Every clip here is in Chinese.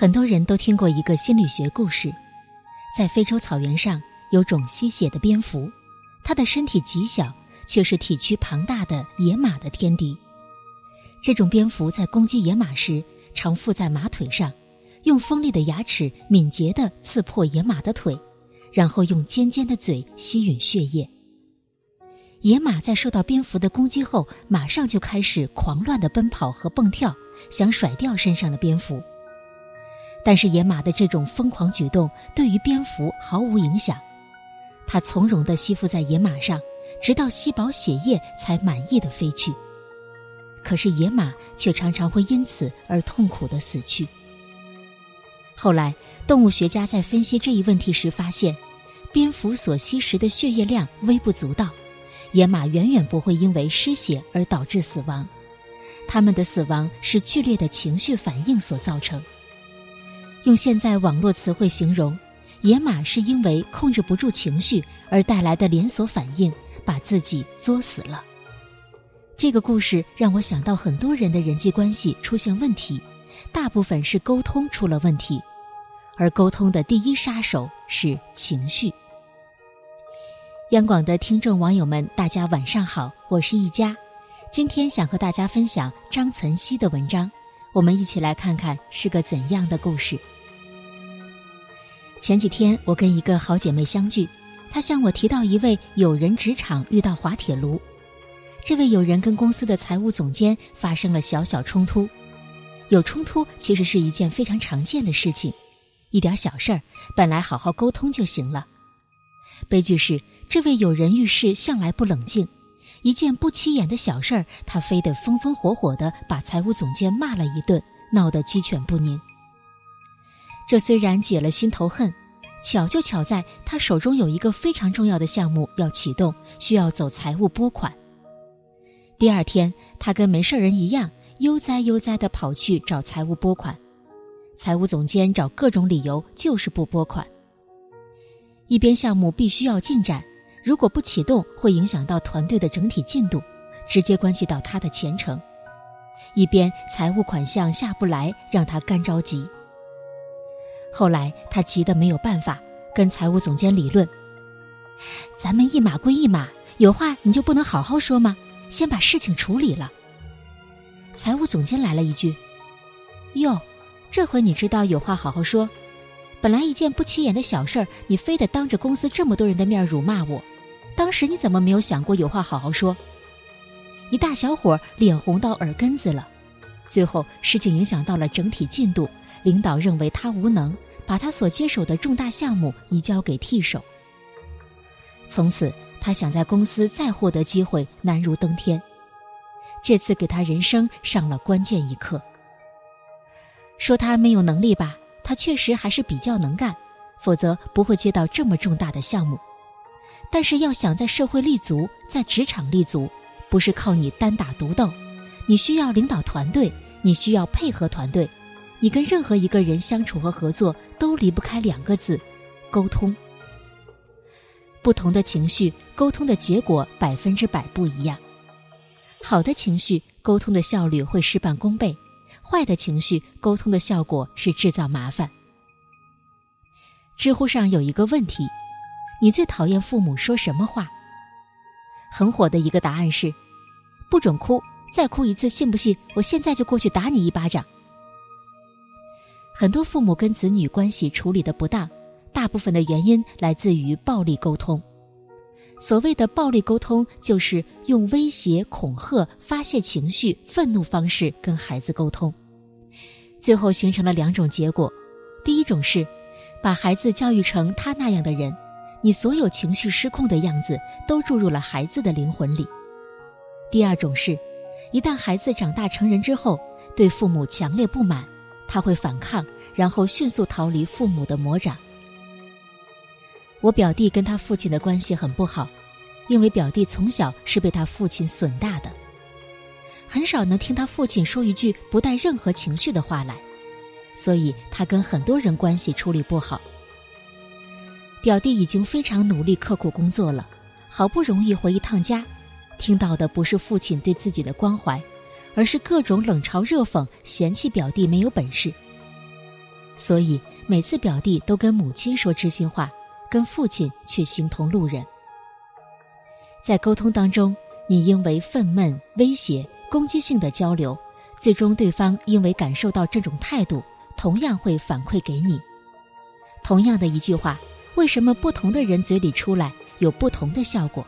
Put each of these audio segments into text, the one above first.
很多人都听过一个心理学故事，在非洲草原上有种吸血的蝙蝠，它的身体极小，却是体躯庞大的野马的天敌。这种蝙蝠在攻击野马时，常附在马腿上，用锋利的牙齿敏捷地刺破野马的腿，然后用尖尖的嘴吸吮血液。野马在受到蝙蝠的攻击后，马上就开始狂乱地奔跑和蹦跳，想甩掉身上的蝙蝠。但是野马的这种疯狂举动对于蝙蝠毫无影响，它从容地吸附在野马上，直到吸饱血液才满意的飞去。可是野马却常常会因此而痛苦地死去。后来，动物学家在分析这一问题时发现，蝙蝠所吸食的血液量微不足道，野马远远不会因为失血而导致死亡，它们的死亡是剧烈的情绪反应所造成。用现在网络词汇形容，野马是因为控制不住情绪而带来的连锁反应，把自己作死了。这个故事让我想到很多人的人际关系出现问题，大部分是沟通出了问题，而沟通的第一杀手是情绪。央广的听众网友们，大家晚上好，我是一佳，今天想和大家分享张岑曦的文章。我们一起来看看是个怎样的故事。前几天我跟一个好姐妹相聚，她向我提到一位友人职场遇到滑铁卢。这位友人跟公司的财务总监发生了小小冲突。有冲突其实是一件非常常见的事情，一点小事儿本来好好沟通就行了。悲剧是，这位友人遇事向来不冷静。一件不起眼的小事儿，他非得风风火火地把财务总监骂了一顿，闹得鸡犬不宁。这虽然解了心头恨，巧就巧在他手中有一个非常重要的项目要启动，需要走财务拨款。第二天，他跟没事人一样，悠哉悠哉地跑去找财务拨款。财务总监找各种理由，就是不拨款。一边项目必须要进展。如果不启动，会影响到团队的整体进度，直接关系到他的前程。一边财务款项下不来，让他干着急。后来他急得没有办法，跟财务总监理论：“咱们一码归一码，有话你就不能好好说吗？先把事情处理了。”财务总监来了一句：“哟，这回你知道有话好好说。本来一件不起眼的小事儿，你非得当着公司这么多人的面辱骂我。”当时你怎么没有想过有话好好说？一大小伙脸红到耳根子了，最后事情影响到了整体进度，领导认为他无能，把他所接手的重大项目移交给替手。从此，他想在公司再获得机会难如登天。这次给他人生上了关键一课。说他没有能力吧，他确实还是比较能干，否则不会接到这么重大的项目。但是要想在社会立足，在职场立足，不是靠你单打独斗，你需要领导团队，你需要配合团队，你跟任何一个人相处和合作都离不开两个字：沟通。不同的情绪，沟通的结果百分之百不一样。好的情绪，沟通的效率会事半功倍；坏的情绪，沟通的效果是制造麻烦。知乎上有一个问题。你最讨厌父母说什么话？很火的一个答案是：不准哭，再哭一次，信不信我现在就过去打你一巴掌？很多父母跟子女关系处理的不当，大部分的原因来自于暴力沟通。所谓的暴力沟通，就是用威胁、恐吓、发泄情绪、愤怒方式跟孩子沟通，最后形成了两种结果：第一种是把孩子教育成他那样的人。你所有情绪失控的样子都注入了孩子的灵魂里。第二种是，一旦孩子长大成人之后，对父母强烈不满，他会反抗，然后迅速逃离父母的魔掌。我表弟跟他父亲的关系很不好，因为表弟从小是被他父亲损大的，很少能听他父亲说一句不带任何情绪的话来，所以他跟很多人关系处理不好。表弟已经非常努力、刻苦工作了，好不容易回一趟家，听到的不是父亲对自己的关怀，而是各种冷嘲热讽，嫌弃表弟没有本事。所以每次表弟都跟母亲说知心话，跟父亲却形同路人。在沟通当中，你因为愤懑、威胁、攻击性的交流，最终对方因为感受到这种态度，同样会反馈给你。同样的一句话，为什么不同的人嘴里出来有不同的效果？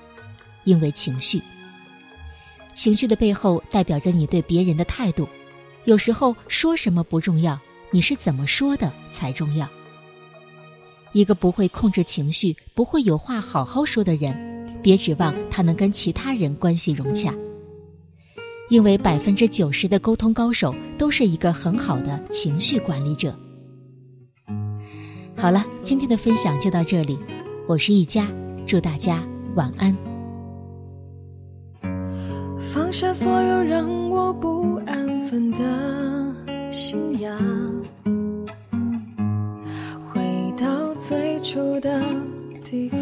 因为情绪。情绪的背后代表着你对别人的态度。有时候说什么不重要。你是怎么说的才重要。一个不会控制情绪、不会有话好好说的人，别指望他能跟其他人关系融洽。因为百分之九十的沟通高手都是一个很好的情绪管理者。好了，今天的分享就到这里，我是一佳，祝大家晚安。放下所有让我不安分的信仰。回到最初的地方，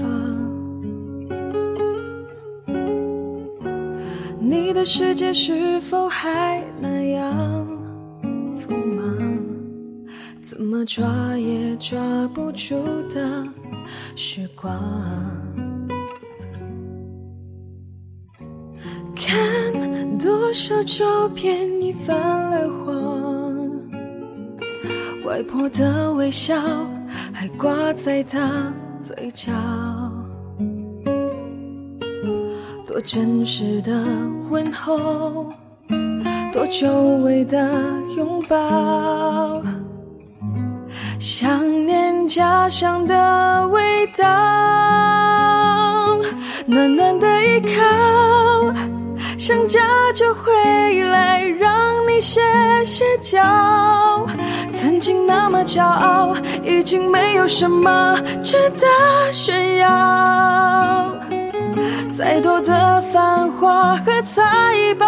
你的世界是否还那样？怎么抓也抓不住的时光？看多少照片已泛了黄，外婆的微笑。还挂在她嘴角，多真实的问候，多久违的拥抱，想念家乡的味道，暖暖的依靠，想家就回来，让你歇歇脚。曾经那么骄傲，已经没有什么值得炫耀。再多的繁华和财宝，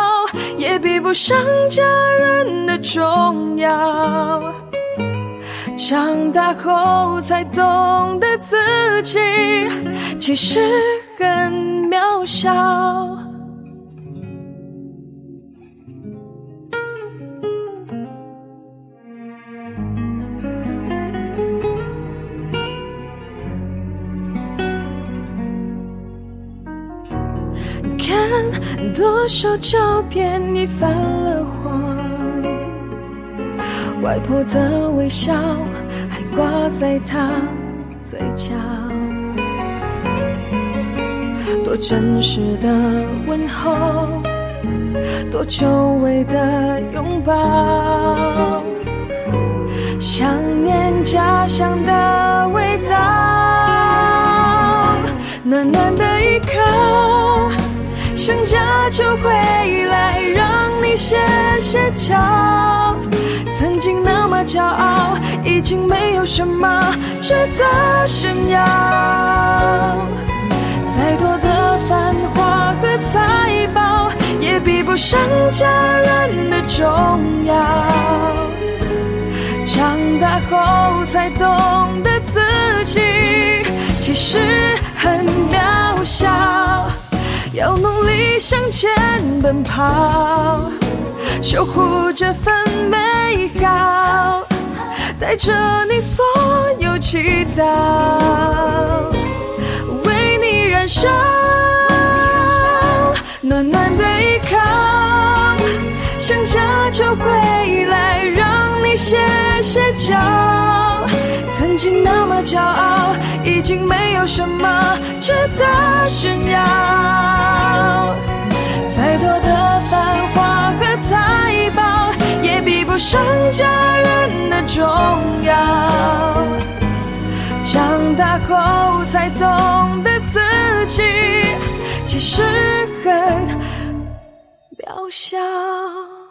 也比不上家人的重要。长大后才懂得自己其实很渺小。看多少照片已泛了黄，外婆的微笑还挂在她嘴角，多真实的问候，多久违的拥抱，想念家乡的味道，暖暖的依靠。想家就回来，让你歇歇脚。曾经那么骄傲，已经没有什么值得炫耀。再多的繁华和财宝，也比不上家人的重要。长大后才懂得自己其实很渺小。要努力向前奔跑，守护这份美好，带着你所有祈祷，为你燃烧，暖暖的依靠，想家就回来，让你歇歇脚。曾经那么骄傲，已经没有什么值得炫耀。成家人的重要。长大后才懂得自己其实很渺小。